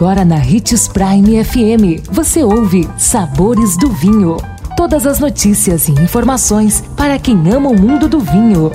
Agora na Ritz Prime FM, você ouve Sabores do Vinho. Todas as notícias e informações para quem ama o mundo do vinho.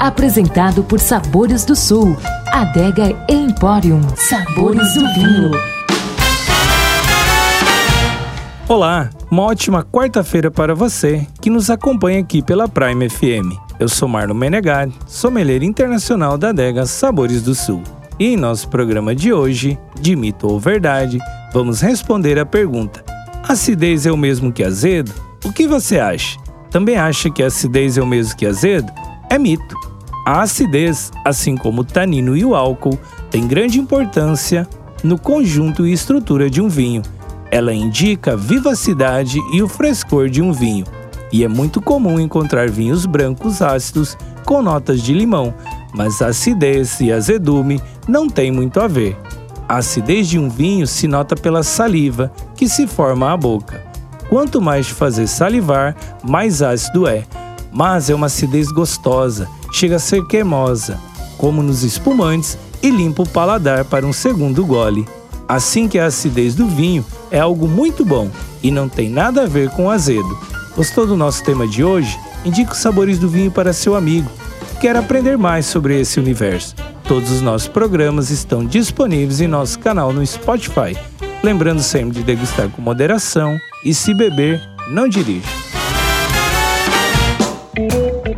Apresentado por Sabores do Sul, Adega Emporium. Sabores do Vinho. Olá, uma ótima quarta-feira para você que nos acompanha aqui pela Prime FM. Eu sou Marlon Menegatti, sommelier internacional da adega Sabores do Sul. E em nosso programa de hoje, de mito ou verdade, vamos responder a pergunta: acidez é o mesmo que azedo? O que você acha? Também acha que acidez é o mesmo que azedo? É mito. A acidez, assim como o tanino e o álcool, tem grande importância no conjunto e estrutura de um vinho. Ela indica a vivacidade e o frescor de um vinho, e é muito comum encontrar vinhos brancos ácidos com notas de limão, mas a acidez e azedume não têm muito a ver. A acidez de um vinho se nota pela saliva que se forma à boca. Quanto mais te fazer salivar, mais ácido é, mas é uma acidez gostosa, chega a ser cremosa, como nos espumantes, e limpa o paladar para um segundo gole. Assim que a acidez do vinho é algo muito bom e não tem nada a ver com azedo. Gostou do nosso tema de hoje? Indique os sabores do vinho para seu amigo. Quer aprender mais sobre esse universo? Todos os nossos programas estão disponíveis em nosso canal no Spotify. Lembrando sempre de degustar com moderação e se beber, não dirija.